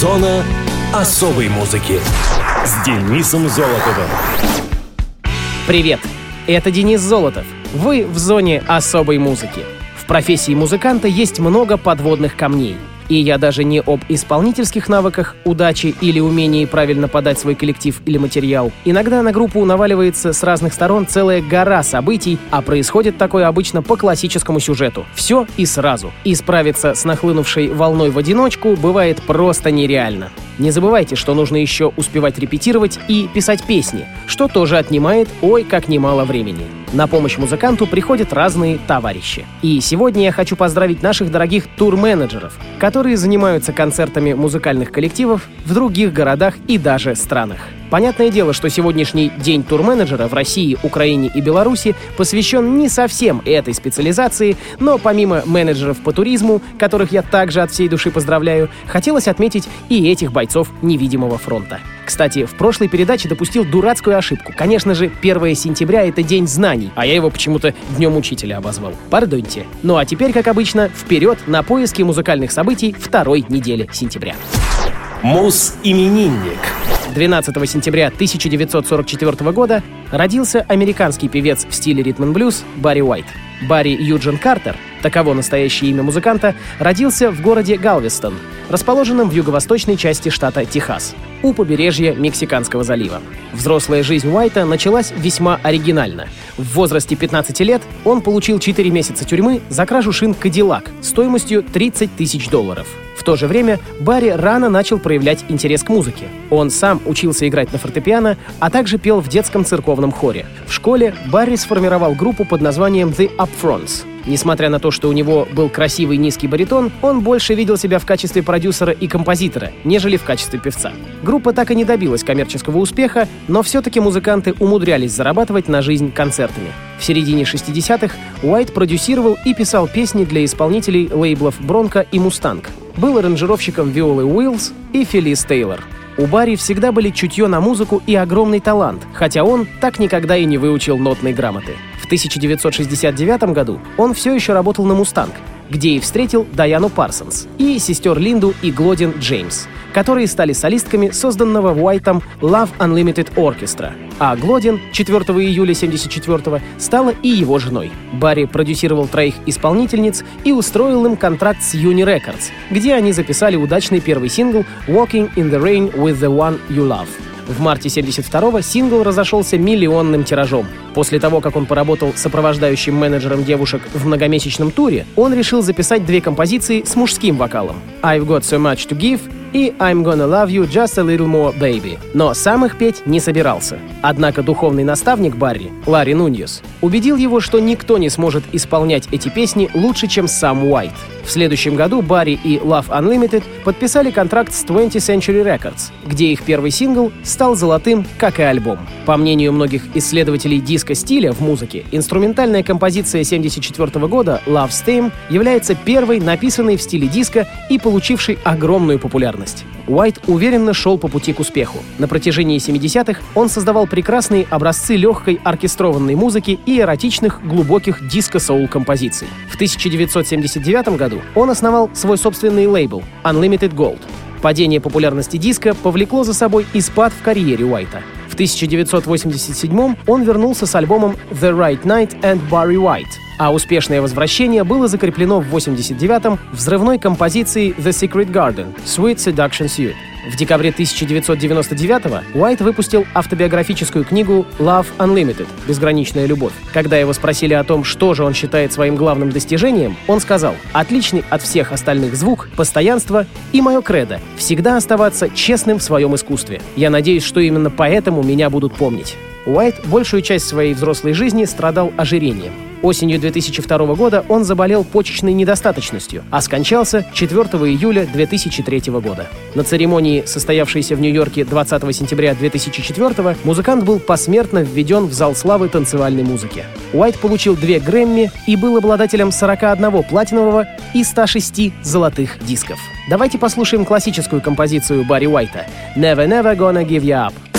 Зона особой музыки с Денисом Золотовым. Привет! Это Денис Золотов. Вы в зоне особой музыки. В профессии музыканта есть много подводных камней — и я даже не об исполнительских навыках, удачи или умении правильно подать свой коллектив или материал. Иногда на группу наваливается с разных сторон целая гора событий, а происходит такое обычно по классическому сюжету. Все и сразу. И справиться с нахлынувшей волной в одиночку бывает просто нереально. Не забывайте, что нужно еще успевать репетировать и писать песни, что тоже отнимает ой как немало времени. На помощь музыканту приходят разные товарищи. И сегодня я хочу поздравить наших дорогих тур-менеджеров, которые занимаются концертами музыкальных коллективов в других городах и даже странах. Понятное дело, что сегодняшний день турменеджера в России, Украине и Беларуси посвящен не совсем этой специализации, но помимо менеджеров по туризму, которых я также от всей души поздравляю, хотелось отметить и этих бойцов невидимого фронта. Кстати, в прошлой передаче допустил дурацкую ошибку. Конечно же, 1 сентября — это день знаний, а я его почему-то Днем Учителя обозвал. Пардоньте. Ну а теперь, как обычно, вперед на поиски музыкальных событий второй недели сентября. Мус-именинник. 12 сентября 1944 года родился американский певец в стиле ритм-блюз Барри Уайт. Барри Юджин Картер, таково настоящее имя музыканта, родился в городе Галвестон, расположенном в юго-восточной части штата Техас, у побережья Мексиканского залива. Взрослая жизнь Уайта началась весьма оригинально. В возрасте 15 лет он получил 4 месяца тюрьмы за кражу шин Кадиллак стоимостью 30 тысяч долларов. В то же время Барри рано начал проявлять интерес к музыке. Он сам учился играть на фортепиано, а также пел в детском церковном хоре. В школе Барри сформировал группу под названием The Upfronts. Несмотря на то, что у него был красивый низкий баритон, он больше видел себя в качестве продюсера и композитора, нежели в качестве певца. Группа так и не добилась коммерческого успеха, но все-таки музыканты умудрялись зарабатывать на жизнь концертами. В середине 60-х Уайт продюсировал и писал песни для исполнителей лейблов «Бронко» и «Мустанг». Был аранжировщиком Виолы Уиллс и Фелис Тейлор. У Барри всегда были чутье на музыку и огромный талант, хотя он так никогда и не выучил нотной грамоты. 1969 году он все еще работал на «Мустанг», где и встретил Даяну Парсонс и сестер Линду и Глодин Джеймс, которые стали солистками созданного Уайтом Love Unlimited Orchestra. А Глодин 4 июля 1974 стала и его женой. Барри продюсировал троих исполнительниц и устроил им контракт с Uni Records, где они записали удачный первый сингл «Walking in the Rain with the One You Love». В марте 72-го сингл разошелся миллионным тиражом. После того, как он поработал сопровождающим менеджером девушек в многомесячном туре, он решил записать две композиции с мужским вокалом «I've Got So Much To Give» и «I'm Gonna Love You Just A Little More Baby». Но сам их петь не собирался. Однако духовный наставник Барри, Ларри Нуньес, убедил его, что никто не сможет исполнять эти песни лучше, чем сам Уайт. В следующем году Барри и Love Unlimited подписали контракт с 20th Century Records, где их первый сингл стал золотым, как и альбом. По мнению многих исследователей диско-стиля в музыке, инструментальная композиция 1974 года «Love Steam» является первой, написанной в стиле диско и получившей огромную популярность. Уайт уверенно шел по пути к успеху. На протяжении 70-х он создавал прекрасные образцы легкой оркестрованной музыки и эротичных, глубоких диско-соул композиций. В 1979 году он основал свой собственный лейбл Unlimited Gold. Падение популярности диска повлекло за собой и спад в карьере Уайта. В 1987 он вернулся с альбомом The Right Night and Barry White, а успешное возвращение было закреплено в 89-м взрывной композицией The Secret Garden — Sweet Seduction Suite. В декабре 1999 Уайт выпустил автобиографическую книгу Love Unlimited — «Безграничная любовь». Когда его спросили о том, что же он считает своим главным достижением, он сказал «Отличный от всех остальных звук, постоянство и мое кредо — всегда оставаться честным в своем искусстве. Я надеюсь, что именно поэтому меня будут помнить». Уайт большую часть своей взрослой жизни страдал ожирением. Осенью 2002 года он заболел почечной недостаточностью, а скончался 4 июля 2003 года. На церемонии, состоявшейся в Нью-Йорке 20 сентября 2004 музыкант был посмертно введен в зал славы танцевальной музыки. Уайт получил две Грэмми и был обладателем 41 платинового и 106 золотых дисков. Давайте послушаем классическую композицию Барри Уайта «Never Never Gonna Give You Up».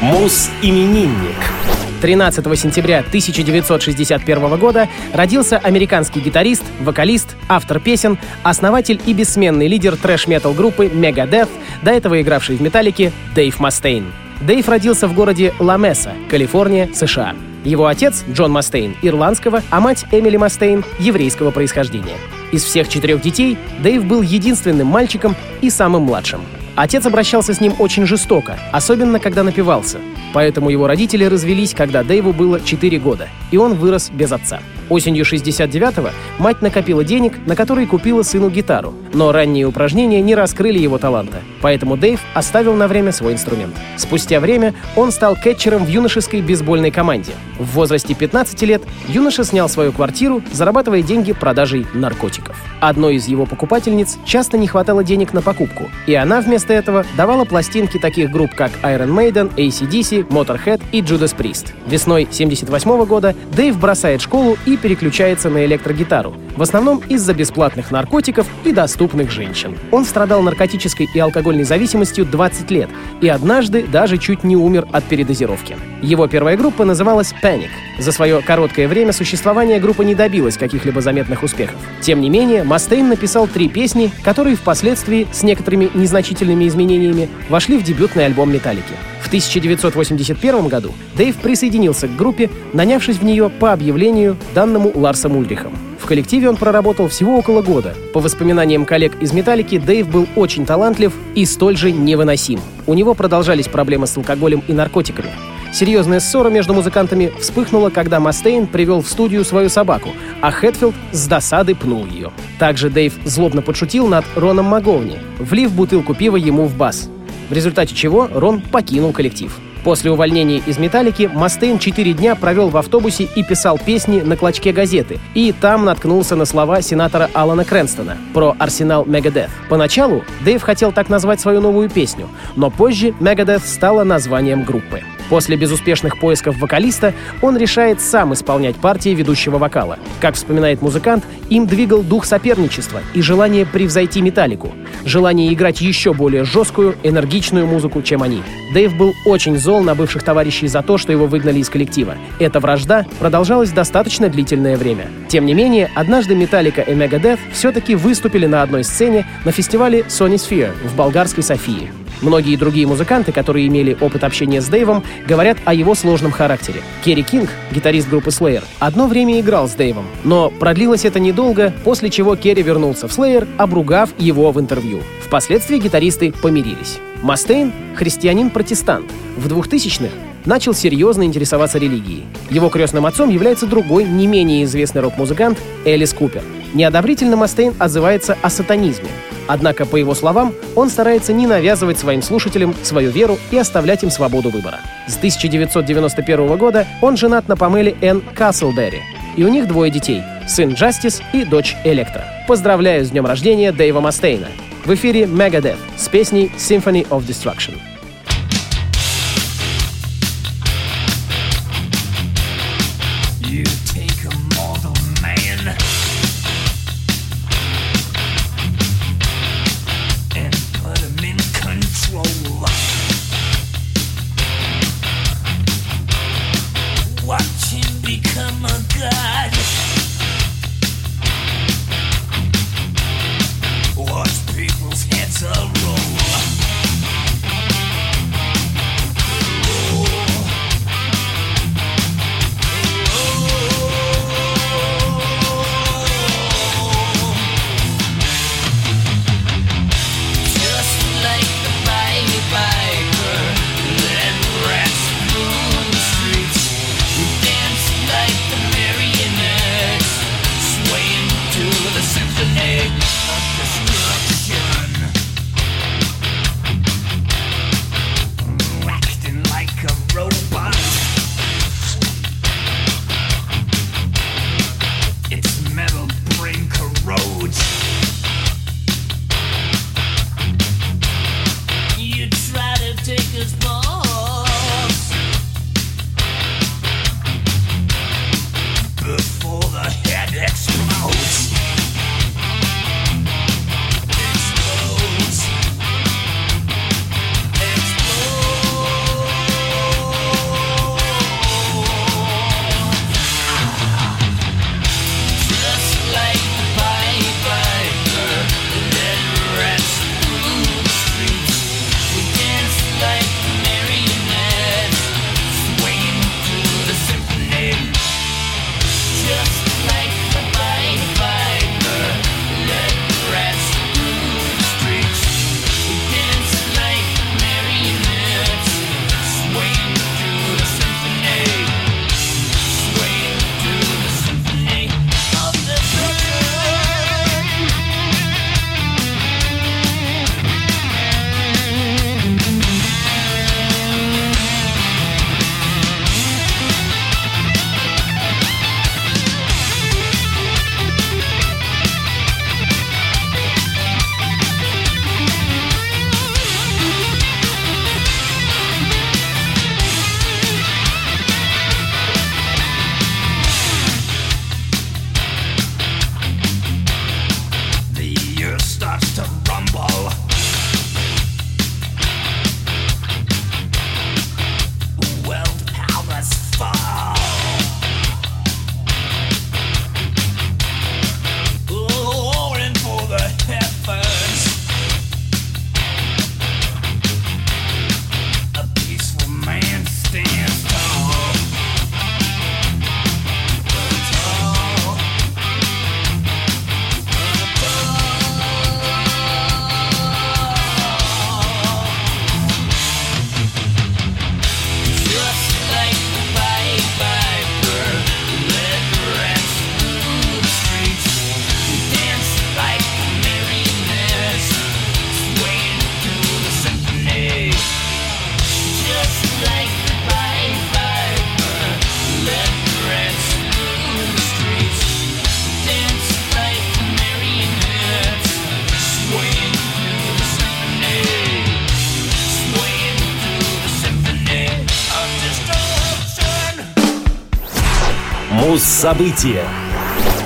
Мус-именинник. 13 сентября 1961 года родился американский гитарист, вокалист, автор песен, основатель и бессменный лидер трэш-метал группы Megadeth, до этого игравший в «Металлике» Дэйв Мастейн. Дэйв родился в городе Ла-Меса, Калифорния, США. Его отец, Джон Мастейн, ирландского, а мать Эмили Мастейн, еврейского происхождения. Из всех четырех детей Дэйв был единственным мальчиком и самым младшим. Отец обращался с ним очень жестоко, особенно когда напивался. Поэтому его родители развелись, когда Дэйву было 4 года, и он вырос без отца. Осенью 69-го мать накопила денег, на которые купила сыну гитару, но ранние упражнения не раскрыли его таланта, поэтому Дэйв оставил на время свой инструмент. Спустя время он стал кетчером в юношеской бейсбольной команде. В возрасте 15 лет юноша снял свою квартиру, зарабатывая деньги продажей наркотиков. Одной из его покупательниц часто не хватало денег на покупку, и она вместо этого давала пластинки таких групп, как Iron Maiden, ACDC, Motorhead и Judas Priest. Весной 78 года Дэйв бросает школу и переключается на электрогитару, в основном из-за бесплатных наркотиков и доступных женщин. Он страдал наркотической и алкогольной зависимостью 20 лет и однажды даже чуть не умер от передозировки. Его первая группа называлась Panic. За свое короткое время существования группа не добилась каких-либо заметных успехов. Тем не менее, Мастейн написал три песни, которые впоследствии, с некоторыми незначительными изменениями, вошли в дебютный альбом «Металлики». В 1981 году Дэйв присоединился к группе, нанявшись в нее по объявлению, данному Ларсом Ульрихом. В коллективе он проработал всего около года. По воспоминаниям коллег из «Металлики», Дэйв был очень талантлив и столь же невыносим. У него продолжались проблемы с алкоголем и наркотиками. Серьезная ссора между музыкантами вспыхнула, когда Мастейн привел в студию свою собаку, а Хэтфилд с досады пнул ее. Также Дэйв злобно подшутил над Роном Маговни, влив бутылку пива ему в бас в результате чего Рон покинул коллектив. После увольнения из «Металлики» Мастейн четыре дня провел в автобусе и писал песни на клочке газеты. И там наткнулся на слова сенатора Алана Крэнстона про арсенал Мегадeth. Поначалу Дэйв хотел так назвать свою новую песню, но позже Мегадeth стала названием группы. После безуспешных поисков вокалиста он решает сам исполнять партии ведущего вокала. Как вспоминает музыкант, им двигал дух соперничества и желание превзойти металлику, желание играть еще более жесткую, энергичную музыку, чем они. Дэйв был очень зол на бывших товарищей за то, что его выгнали из коллектива. Эта вражда продолжалась достаточно длительное время. Тем не менее, однажды Металлика и Megadeth все-таки выступили на одной сцене на фестивале Sony Sphere в болгарской Софии. Многие другие музыканты, которые имели опыт общения с Дэйвом, говорят о его сложном характере. Керри Кинг, гитарист группы Slayer, одно время играл с Дэйвом, но продлилось это недолго, после чего Керри вернулся в Slayer, обругав его в интервью. Впоследствии гитаристы помирились. Мастейн — христианин-протестант. В 2000-х начал серьезно интересоваться религией. Его крестным отцом является другой, не менее известный рок-музыкант Элис Купер. Неодобрительно Мастейн отзывается о сатанизме. Однако, по его словам, он старается не навязывать своим слушателям свою веру и оставлять им свободу выбора. С 1991 года он женат на Памеле Энн Каслберри, и у них двое детей — сын Джастис и дочь Электра. Поздравляю с днем рождения Дэйва Мастейна! В эфире Megadeth с песней Symphony of Destruction. Муз-события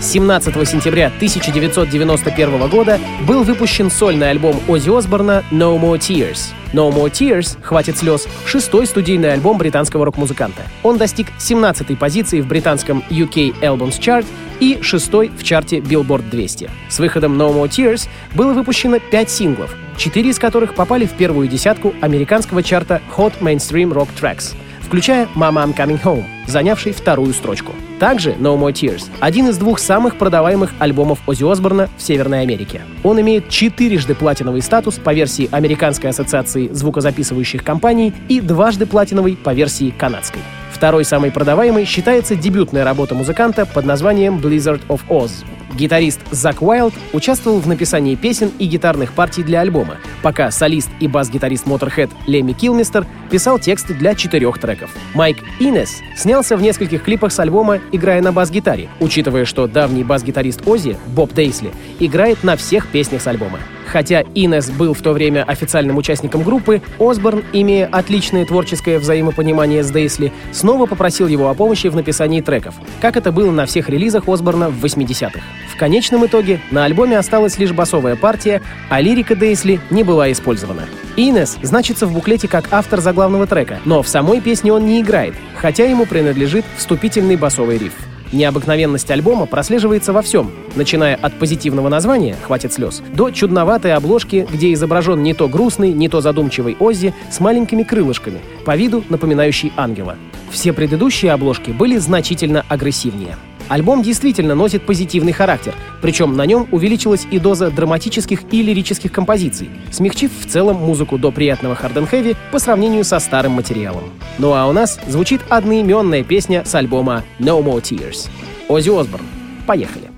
17 сентября 1991 года был выпущен сольный альбом Оззи Осборна «No More Tears». «No More Tears» — «Хватит слез» — шестой студийный альбом британского рок-музыканта. Он достиг 17-й позиции в британском UK Albums Chart и шестой в чарте Billboard 200. С выходом No More Tears было выпущено пять синглов, четыре из которых попали в первую десятку американского чарта Hot Mainstream Rock Tracks, включая «Mama I'm Coming Home», занявший вторую строчку. Также No More Tears — один из двух самых продаваемых альбомов Оззи Осборна в Северной Америке. Он имеет четырежды платиновый статус по версии Американской ассоциации звукозаписывающих компаний и дважды платиновый по версии канадской. Второй самой продаваемой считается дебютная работа музыканта под названием Blizzard of Oz. Гитарист Зак Уайлд участвовал в написании песен и гитарных партий для альбома, пока солист и бас-гитарист Motorhead Леми Килмистер писал тексты для четырех треков. Майк Инес снялся в нескольких клипах с альбома, играя на бас-гитаре, учитывая, что давний бас-гитарист Ози, Боб Дейсли, играет на всех песнях с альбома. Хотя Инес был в то время официальным участником группы, Осборн, имея отличное творческое взаимопонимание с Дейсли, снова попросил его о помощи в написании треков, как это было на всех релизах Осборна в 80-х. В конечном итоге на альбоме осталась лишь басовая партия, а лирика Дейсли не была использована. Инес значится в буклете как автор заглавного трека, но в самой песне он не играет, хотя ему принадлежит вступительный басовый риф. Необыкновенность альбома прослеживается во всем, начиная от позитивного названия «Хватит слез» до чудноватой обложки, где изображен не то грустный, не то задумчивый Оззи с маленькими крылышками, по виду напоминающий ангела. Все предыдущие обложки были значительно агрессивнее. Альбом действительно носит позитивный характер, причем на нем увеличилась и доза драматических и лирических композиций, смягчив в целом музыку до приятного харден-хэви по сравнению со старым материалом. Ну а у нас звучит одноименная песня с альбома «No More Tears». Оззи Осборн. Поехали.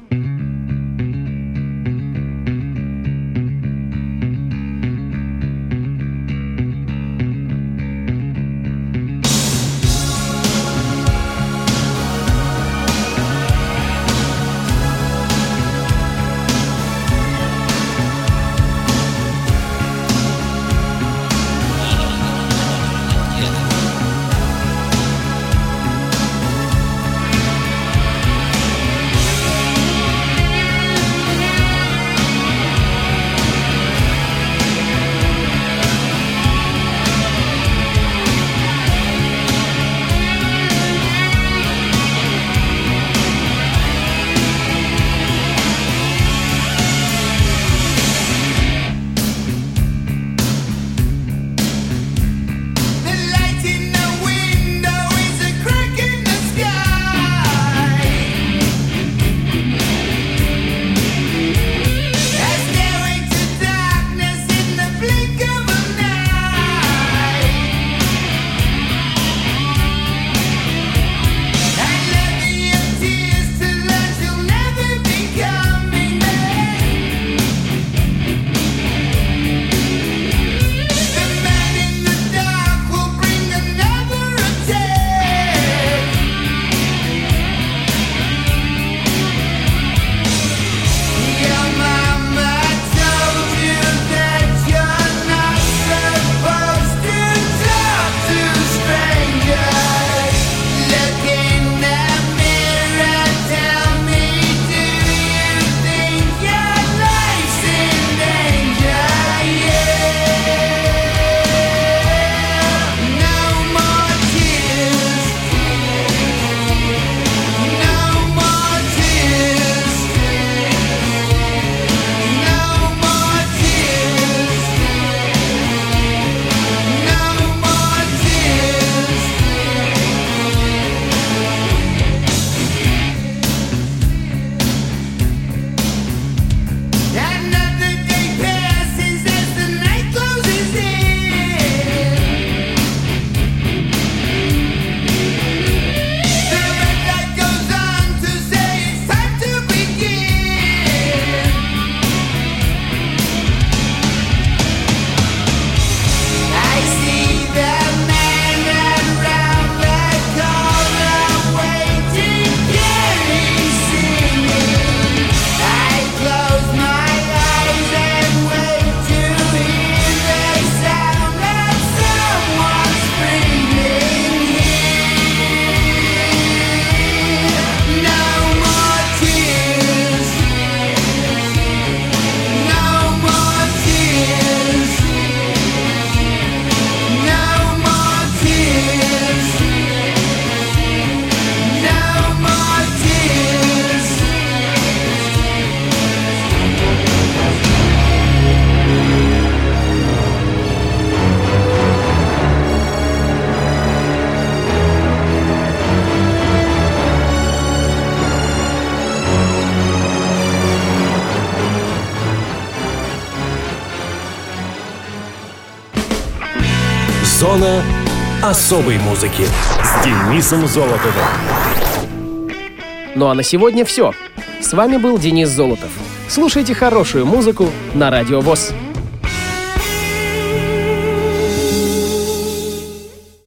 Зона особой музыки с Денисом Золотовым. Ну а на сегодня все. С вами был Денис Золотов. Слушайте хорошую музыку на Радио ВОЗ.